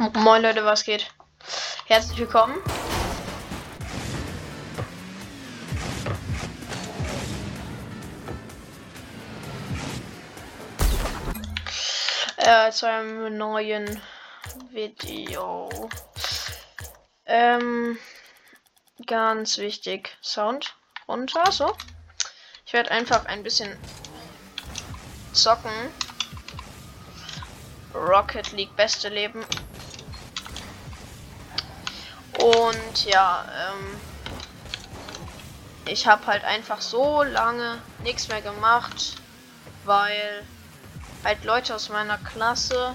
Moin Leute, was geht? Herzlich willkommen. Äh, zu einem neuen Video. Ähm, ganz wichtig. Sound runter, so. Ich werde einfach ein bisschen zocken. Rocket League beste Leben. Und ja, ähm, ich habe halt einfach so lange nichts mehr gemacht, weil halt Leute aus meiner Klasse,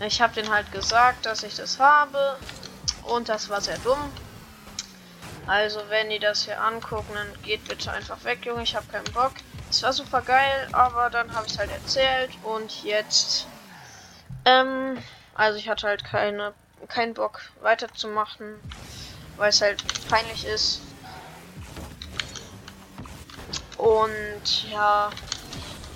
ich habe denen halt gesagt, dass ich das habe und das war sehr dumm. Also wenn die das hier angucken, dann geht bitte einfach weg, Junge, ich habe keinen Bock. Es war super geil, aber dann habe ich es halt erzählt und jetzt, ähm, also ich hatte halt keine keinen Bock weiterzumachen, weil es halt peinlich ist. Und ja,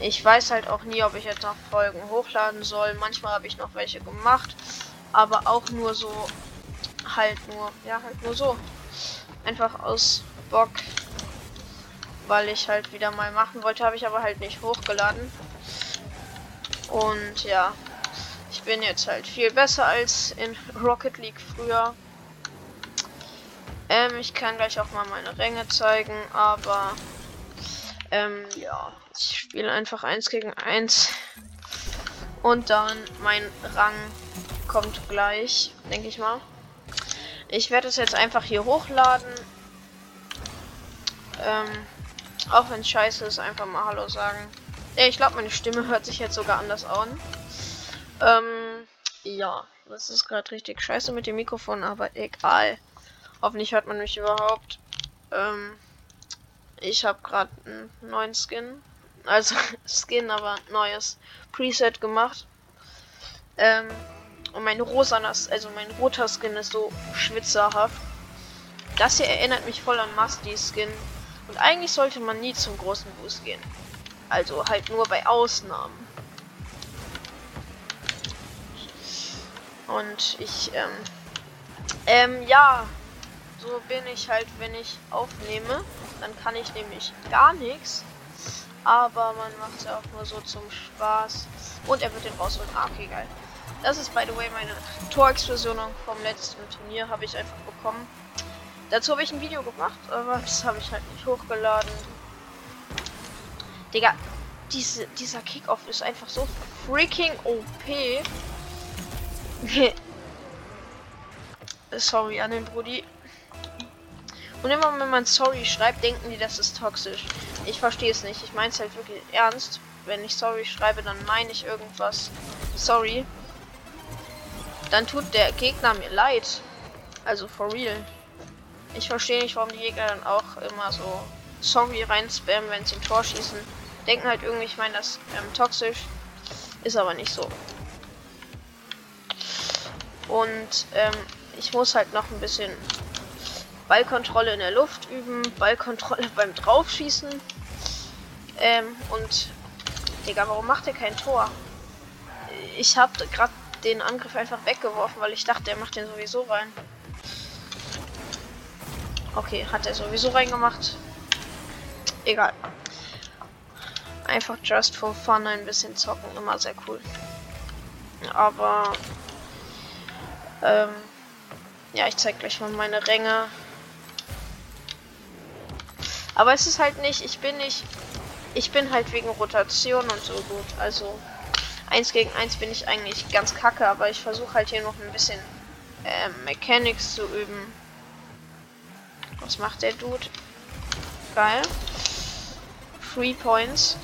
ich weiß halt auch nie, ob ich jetzt noch Folgen hochladen soll. Manchmal habe ich noch welche gemacht, aber auch nur so, halt nur, ja, halt nur so. Einfach aus Bock, weil ich halt wieder mal machen wollte, habe ich aber halt nicht hochgeladen. Und ja, bin jetzt halt viel besser als in Rocket League früher. Ähm, ich kann gleich auch mal meine Ränge zeigen, aber ähm, ja, ich spiele einfach 1 gegen 1 und dann mein Rang kommt gleich, denke ich mal. Ich werde es jetzt einfach hier hochladen. Ähm, auch wenn scheiße ist, einfach mal Hallo sagen. Ja, ich glaube, meine Stimme hört sich jetzt sogar anders an. Ähm, ja, das ist gerade richtig scheiße mit dem Mikrofon, aber egal. Hoffentlich hört man mich überhaupt. Ähm, ich habe gerade einen neuen Skin. Also Skin, aber neues Preset gemacht. Ähm, und mein rosa, also mein roter Skin ist so schwitzerhaft. Das hier erinnert mich voll an Musty Skin. Und eigentlich sollte man nie zum großen Boost gehen. Also halt nur bei Ausnahmen. Und ich, ähm, ähm, ja, so bin ich halt, wenn ich aufnehme. Dann kann ich nämlich gar nichts. Aber man macht es ja auch nur so zum Spaß. Und er wird den rausholen. Ah, okay, geil. Das ist, by the way, meine Torexplosion vom letzten Turnier. Habe ich einfach bekommen. Dazu habe ich ein Video gemacht, aber das habe ich halt nicht hochgeladen. Digga, diese, dieser Kickoff ist einfach so freaking OP. sorry an den Brudi. Und immer wenn man sorry schreibt, denken die, das ist toxisch. Ich verstehe es nicht. Ich meine es halt wirklich ernst. Wenn ich sorry schreibe, dann meine ich irgendwas. Sorry. Dann tut der Gegner mir leid. Also for real. Ich verstehe nicht, warum die Gegner dann auch immer so sorry rein spammen, wenn sie ein Tor schießen. Denken halt irgendwie, ich meine das ähm, toxisch. Ist aber nicht so. Und ähm, ich muss halt noch ein bisschen Ballkontrolle in der Luft üben, Ballkontrolle beim Draufschießen. Ähm, und Digga, warum macht er kein Tor? Ich habe gerade den Angriff einfach weggeworfen, weil ich dachte, er macht den sowieso rein. Okay, hat er sowieso reingemacht. Egal. Einfach just for fun ein bisschen zocken, immer sehr cool. Aber ähm, ja, ich zeige gleich mal meine Ränge. Aber es ist halt nicht, ich bin nicht, ich bin halt wegen Rotation und so gut. Also 1 gegen 1 bin ich eigentlich ganz kacke, aber ich versuche halt hier noch ein bisschen äh, Mechanics zu üben. Was macht der Dude? Geil. Three Points.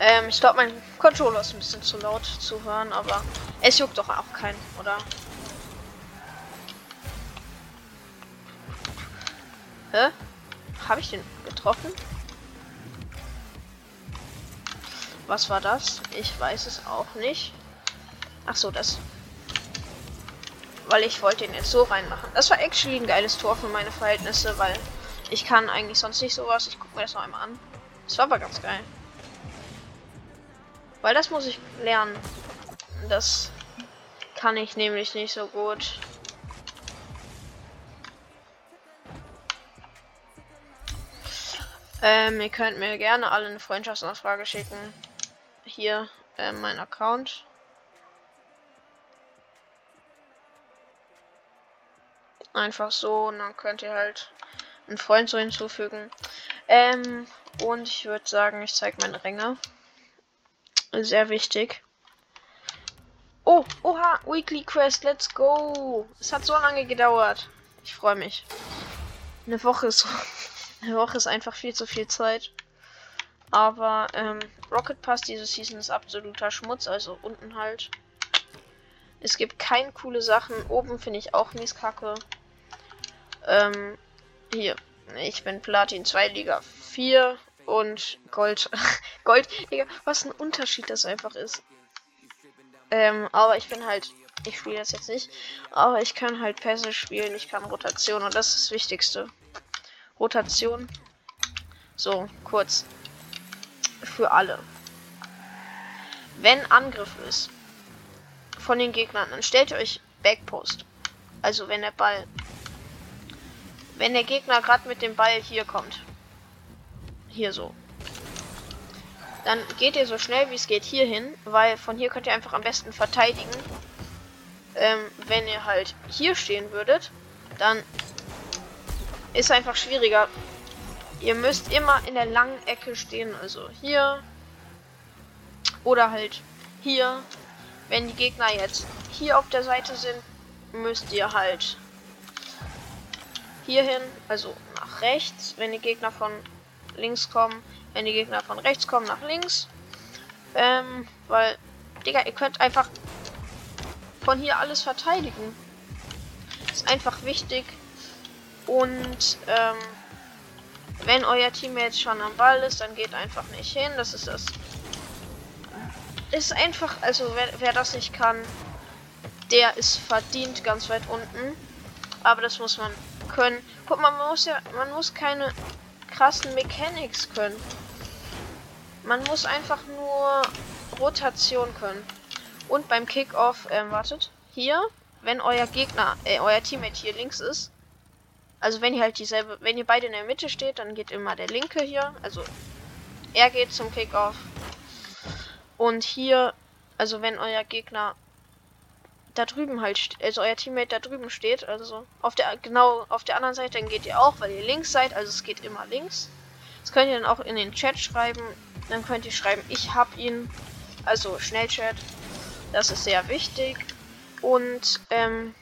Ähm, ich glaube, mein Controller ist ein bisschen zu laut zu hören, aber es juckt doch auch keinen, oder? Hä? Habe ich den getroffen? Was war das? Ich weiß es auch nicht. Ach so, das. Weil ich wollte ihn jetzt so reinmachen. Das war actually ein geiles Tor für meine Verhältnisse, weil ich kann eigentlich sonst nicht sowas. Ich gucke mir das noch einmal an. Das war aber ganz geil. Weil das muss ich lernen. Das kann ich nämlich nicht so gut. Ähm, ihr könnt mir gerne alle eine Freundschaftsanfrage schicken. Hier äh, mein Account. Einfach so und dann könnt ihr halt einen Freund so hinzufügen. Ähm, und ich würde sagen, ich zeige meine Ränge. Sehr wichtig. Oh, oha, Weekly Quest, let's go. Es hat so lange gedauert. Ich freue mich. Eine Woche ist eine Woche ist einfach viel zu viel Zeit. Aber ähm, Rocket Pass diese Season ist absoluter Schmutz, also unten halt. Es gibt keine coole Sachen. Oben finde ich auch mies kacke. Ähm, hier. Ich bin Platin 2 Liga 4 und Gold. Gold, Digga, was ein Unterschied das einfach ist. Ähm, aber ich bin halt. Ich spiele das jetzt nicht. Aber ich kann halt Pässe spielen, ich kann Rotation und das ist das Wichtigste. Rotation. So, kurz. Für alle. Wenn Angriff ist von den Gegnern, dann stellt ihr euch Backpost. Also wenn der Ball. Wenn der Gegner gerade mit dem Ball hier kommt. Hier so. Dann geht ihr so schnell wie es geht hier hin, weil von hier könnt ihr einfach am besten verteidigen. Ähm, wenn ihr halt hier stehen würdet, dann ist einfach schwieriger. Ihr müsst immer in der langen Ecke stehen, also hier oder halt hier. Wenn die Gegner jetzt hier auf der Seite sind, müsst ihr halt hier hin, also nach rechts. Wenn die Gegner von links kommen, wenn die Gegner von rechts kommen, nach links. Ähm, weil, Digga, ihr könnt einfach von hier alles verteidigen. Ist einfach wichtig, und ähm, wenn euer Team jetzt schon am Ball ist, dann geht einfach nicht hin. Das ist das. Ist einfach, also wer, wer das nicht kann, der ist verdient ganz weit unten. Aber das muss man können. Guck mal, man muss ja, man muss keine krassen Mechanics können. Man muss einfach nur Rotation können. Und beim Kickoff, ähm, wartet, hier, wenn euer Gegner, äh, euer Teammate hier links ist, also wenn ihr halt dieselbe, wenn ihr beide in der Mitte steht, dann geht immer der linke hier. Also er geht zum Kickoff. Und hier, also wenn euer Gegner da drüben halt, also euer Teammate da drüben steht, also auf der genau auf der anderen Seite, dann geht ihr auch, weil ihr links seid, also es geht immer links. Das könnt ihr dann auch in den Chat schreiben. Dann könnt ihr schreiben, ich hab ihn. Also Schnellchat. Das ist sehr wichtig. Und ähm,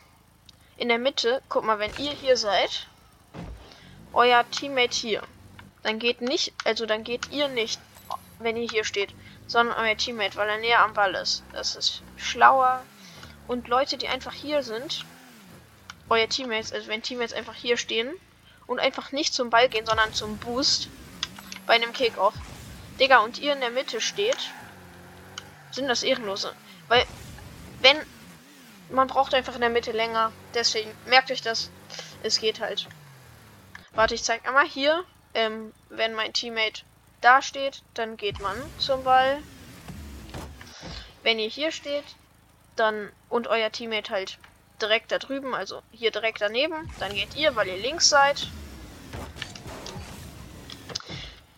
in der Mitte, guck mal, wenn ihr hier seid, euer Teammate hier, dann geht nicht, also dann geht ihr nicht, wenn ihr hier steht, sondern euer Teammate, weil er näher am Ball ist. Das ist schlauer. Und Leute, die einfach hier sind, euer Teammates, also wenn Teammates einfach hier stehen und einfach nicht zum Ball gehen, sondern zum Boost bei einem Kickoff. Digga, und ihr in der Mitte steht, sind das Ehrenlose. Weil, wenn man braucht einfach in der Mitte länger. Deswegen merkt euch das. Es geht halt. Warte, ich zeig einmal hier. Ähm, wenn mein Teammate da steht, dann geht man zum Ball. Wenn ihr hier steht, dann und euer Teammate halt direkt da drüben, also hier direkt daneben, dann geht ihr, weil ihr links seid.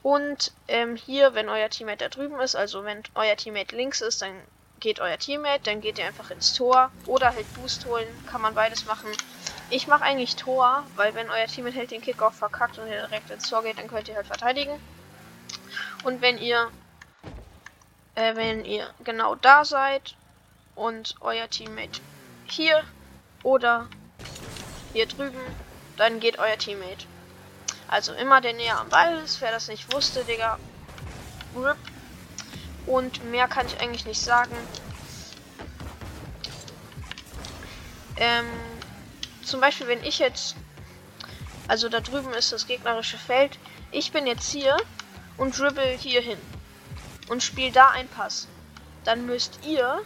Und ähm, hier, wenn euer Teammate da drüben ist, also wenn euer Teammate links ist, dann geht euer Teammate, dann geht ihr einfach ins Tor oder halt Boost holen, kann man beides machen. Ich mache eigentlich Tor, weil wenn euer Teammate halt den Kickoff verkackt und ihr direkt ins Tor geht, dann könnt ihr halt verteidigen. Und wenn ihr äh, wenn ihr genau da seid und euer Teammate hier oder hier drüben, dann geht euer Teammate. Also immer der näher am Ball ist, wer das nicht wusste, Digga. RIP und mehr kann ich eigentlich nicht sagen. Ähm, zum Beispiel, wenn ich jetzt. Also da drüben ist das gegnerische Feld. Ich bin jetzt hier und dribble hier hin. Und spiele da einen Pass. Dann müsst ihr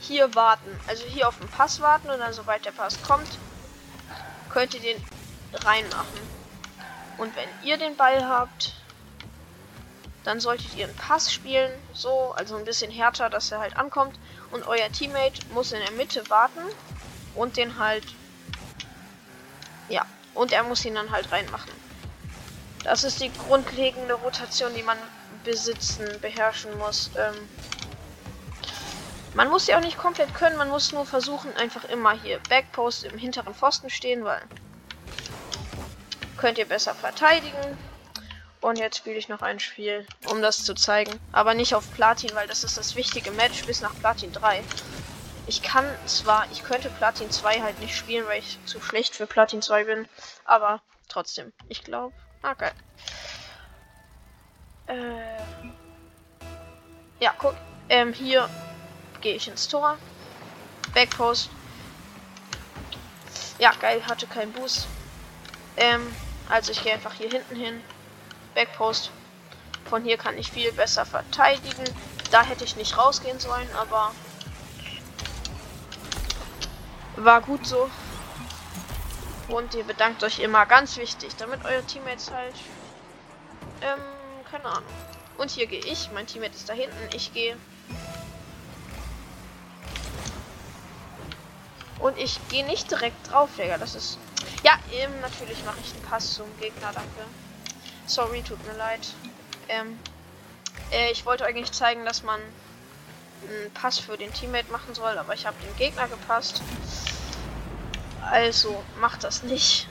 hier warten. Also hier auf den Pass warten und dann sobald der Pass kommt, könnt ihr den reinmachen. Und wenn ihr den Ball habt, dann solltet ihr einen Pass spielen, so, also ein bisschen härter, dass er halt ankommt. Und euer Teammate muss in der Mitte warten und den halt, ja, und er muss ihn dann halt reinmachen. Das ist die grundlegende Rotation, die man besitzen, beherrschen muss. Ähm, man muss sie auch nicht komplett können, man muss nur versuchen, einfach immer hier Backpost im hinteren Pfosten stehen, weil könnt ihr besser verteidigen. Und jetzt spiele ich noch ein Spiel, um das zu zeigen. Aber nicht auf Platin, weil das ist das wichtige Match bis nach Platin 3. Ich kann zwar, ich könnte Platin 2 halt nicht spielen, weil ich zu schlecht für Platin 2 bin. Aber trotzdem, ich glaube. Ah, geil. Äh, ja, guck. Ähm, hier gehe ich ins Tor. Backpost. Ja, geil, hatte keinen Boost. Ähm, also ich gehe einfach hier hinten hin. Backpost. Von hier kann ich viel besser verteidigen. Da hätte ich nicht rausgehen sollen, aber war gut so. Und ihr bedankt euch immer, ganz wichtig, damit eure Teammates halt, ähm, keine Ahnung. Und hier gehe ich, mein Teammate ist da hinten, ich gehe. Und ich gehe nicht direkt drauf, Digga, das ist... Ja, eben, natürlich mache ich einen Pass zum Gegner, danke. Sorry, tut mir leid. Ähm, äh, ich wollte eigentlich zeigen, dass man einen Pass für den Teammate machen soll, aber ich habe den Gegner gepasst. Also macht das nicht.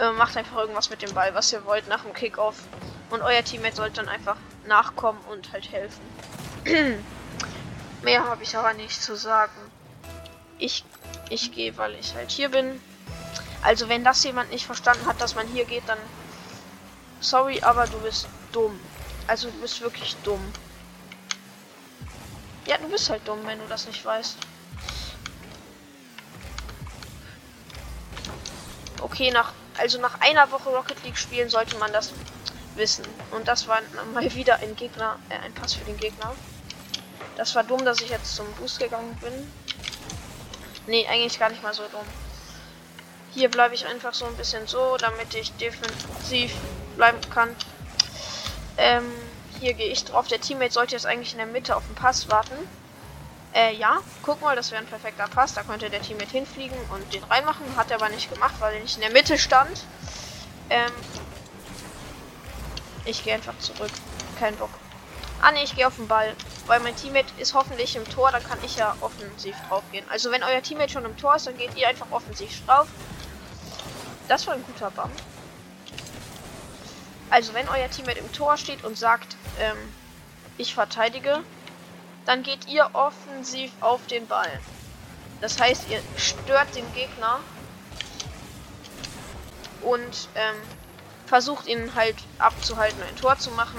Äh, macht einfach irgendwas mit dem Ball, was ihr wollt nach dem Kickoff. Und euer Teammate sollte dann einfach nachkommen und halt helfen. Mehr habe ich aber nicht zu sagen. Ich, ich gehe, weil ich halt hier bin. Also wenn das jemand nicht verstanden hat, dass man hier geht, dann Sorry, aber du bist dumm. Also du bist wirklich dumm. Ja, du bist halt dumm, wenn du das nicht weißt. Okay, nach also nach einer Woche Rocket League spielen sollte man das wissen. Und das war mal wieder ein Gegner, äh, ein Pass für den Gegner. Das war dumm, dass ich jetzt zum Boost gegangen bin. Nee, eigentlich gar nicht mal so dumm. Hier bleibe ich einfach so ein bisschen so, damit ich defensiv bleiben kann. Ähm, hier gehe ich drauf. Der Teammate sollte jetzt eigentlich in der Mitte auf den Pass warten. Äh, ja, guck mal, das wäre ein perfekter Pass. Da könnte der Teammate hinfliegen und den reinmachen. Hat er aber nicht gemacht, weil er nicht in der Mitte stand. Ähm, ich gehe einfach zurück. Kein Bock. Ah ne, ich gehe auf den Ball. Weil mein Teammate ist hoffentlich im Tor, dann kann ich ja offensiv drauf gehen. Also wenn euer Teammate schon im Tor ist, dann geht ihr einfach offensiv drauf. Das war ein guter Bump. Also wenn euer Teammate im Tor steht und sagt, ähm, ich verteidige, dann geht ihr offensiv auf den Ball. Das heißt, ihr stört den Gegner und ähm, versucht ihn halt abzuhalten, ein Tor zu machen.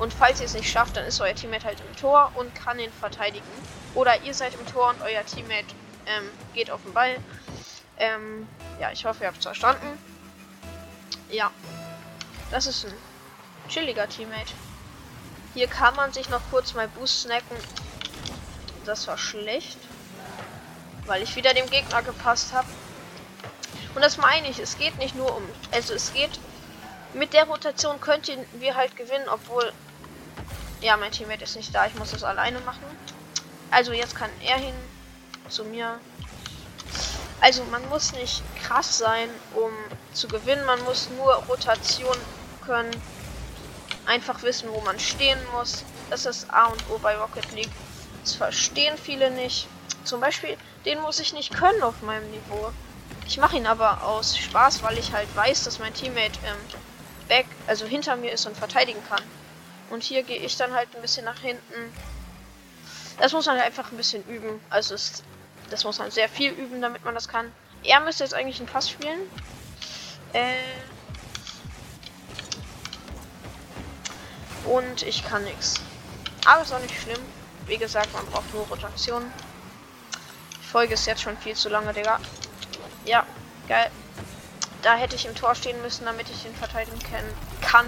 Und falls ihr es nicht schafft, dann ist euer Teammate halt im Tor und kann ihn verteidigen. Oder ihr seid im Tor und euer Teammate ähm, geht auf den Ball. Ähm, ja, ich hoffe, ihr habt es verstanden. Ja. Das ist ein chilliger Teammate. Hier kann man sich noch kurz mal Boost snacken. Das war schlecht. Weil ich wieder dem Gegner gepasst habe. Und das meine ich, es geht nicht nur um. Also es geht. Mit der Rotation könnten wir halt gewinnen, obwohl. Ja, mein Teammate ist nicht da. Ich muss das alleine machen. Also jetzt kann er hin zu mir. Also man muss nicht krass sein, um zu gewinnen. Man muss nur Rotation können. Einfach wissen, wo man stehen muss. Das ist A und O bei Rocket League. Das verstehen viele nicht. Zum Beispiel, den muss ich nicht können auf meinem Niveau. Ich mache ihn aber aus Spaß, weil ich halt weiß, dass mein Teammate ähm, back, also hinter mir ist und verteidigen kann. Und hier gehe ich dann halt ein bisschen nach hinten. Das muss man halt einfach ein bisschen üben. Also ist das muss man sehr viel üben, damit man das kann. Er müsste jetzt eigentlich einen Pass spielen. Äh und ich kann nichts. Aber ist auch nicht schlimm. Wie gesagt, man braucht nur Rotation. Die Folge ist jetzt schon viel zu lange, Digga. Ja, geil. Da hätte ich im Tor stehen müssen, damit ich ihn verteidigen kann.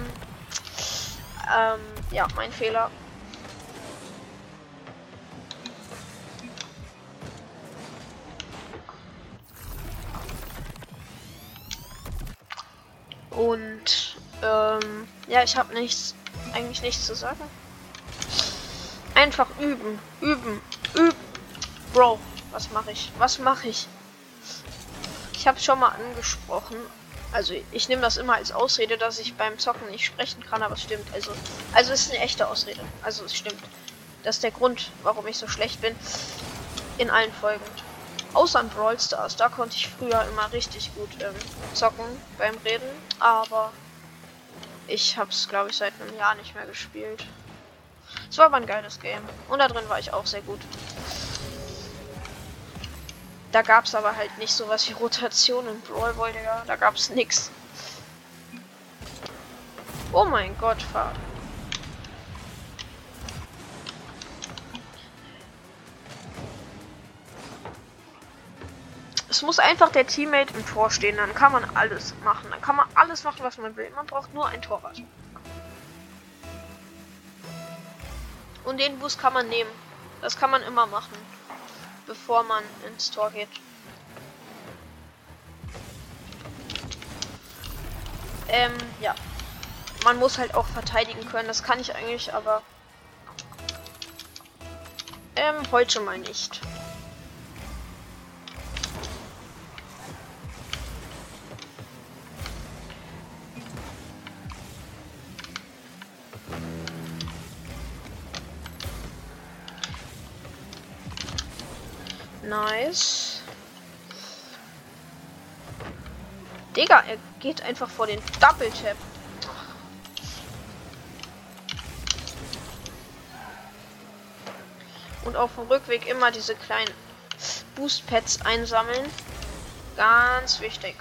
Ähm, ja, mein Fehler. Und ähm, ja, ich habe nichts eigentlich nichts zu sagen. Einfach üben, üben, üben. Bro, was mache ich? Was mache ich? Ich habe schon mal angesprochen. Also ich nehme das immer als Ausrede, dass ich beim Zocken nicht sprechen kann, aber es stimmt. Also, also es ist eine echte Ausrede. Also es stimmt. Das ist der Grund, warum ich so schlecht bin. In allen Folgen. Außer in Brawl Stars. Da konnte ich früher immer richtig gut ähm, zocken beim Reden. Aber ich habe es, glaube ich, seit einem Jahr nicht mehr gespielt. Es war aber ein geiles Game. Und da drin war ich auch sehr gut. Da gab es aber halt nicht sowas wie Rotation in Brawl Ball, Digga. Da gab es nix. Oh mein Gott, Fahrt. Es muss einfach der Teammate im Tor stehen, dann kann man alles machen. Dann kann man alles machen, was man will. Man braucht nur ein Torwart. Und den Boost kann man nehmen. Das kann man immer machen bevor man ins Tor geht. Ähm, ja. Man muss halt auch verteidigen können. Das kann ich eigentlich, aber ähm, heute mal nicht. Nice. Digga, er geht einfach vor den Double Tap. Und auf dem Rückweg immer diese kleinen Boost Pads einsammeln. Ganz wichtig.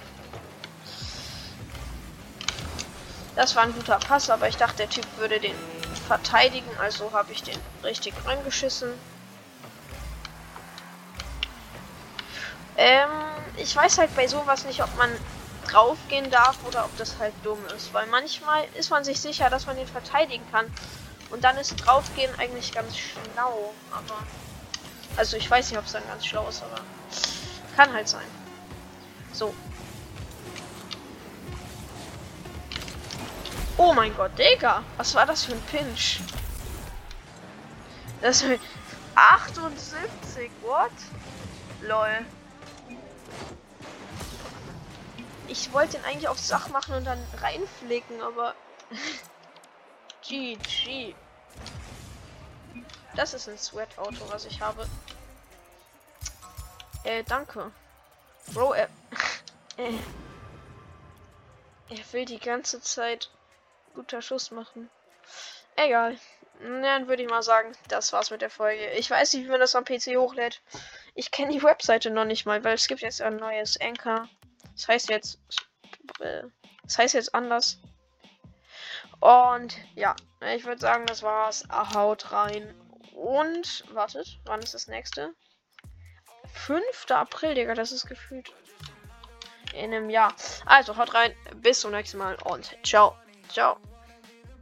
Das war ein guter Pass, aber ich dachte, der Typ würde den verteidigen, also habe ich den richtig reingeschissen. Ähm, ich weiß halt bei sowas nicht, ob man draufgehen darf oder ob das halt dumm ist. Weil manchmal ist man sich sicher, dass man den verteidigen kann. Und dann ist draufgehen eigentlich ganz schlau. Aber. Also ich weiß nicht, ob es dann ganz schlau ist, aber. Kann halt sein. So. Oh mein Gott, Digga. Was war das für ein Pinch? Das ist 78. What? Lol. Ich wollte ihn eigentlich auf Sach machen und dann reinflicken, aber. GG. Das ist ein Sweat-Auto, was ich habe. Äh, danke. Bro, er. äh. Er will die ganze Zeit guter Schuss machen. Egal. Dann würde ich mal sagen, das war's mit der Folge. Ich weiß nicht, wie man das am PC hochlädt. Ich kenne die Webseite noch nicht mal, weil es gibt jetzt ein neues Anchor. Das heißt jetzt. Das heißt jetzt anders. Und ja, ich würde sagen, das war's. Haut rein. Und wartet, wann ist das nächste? 5. April, Digga, das ist gefühlt in einem Jahr. Also haut rein, bis zum nächsten Mal und ciao. Ciao.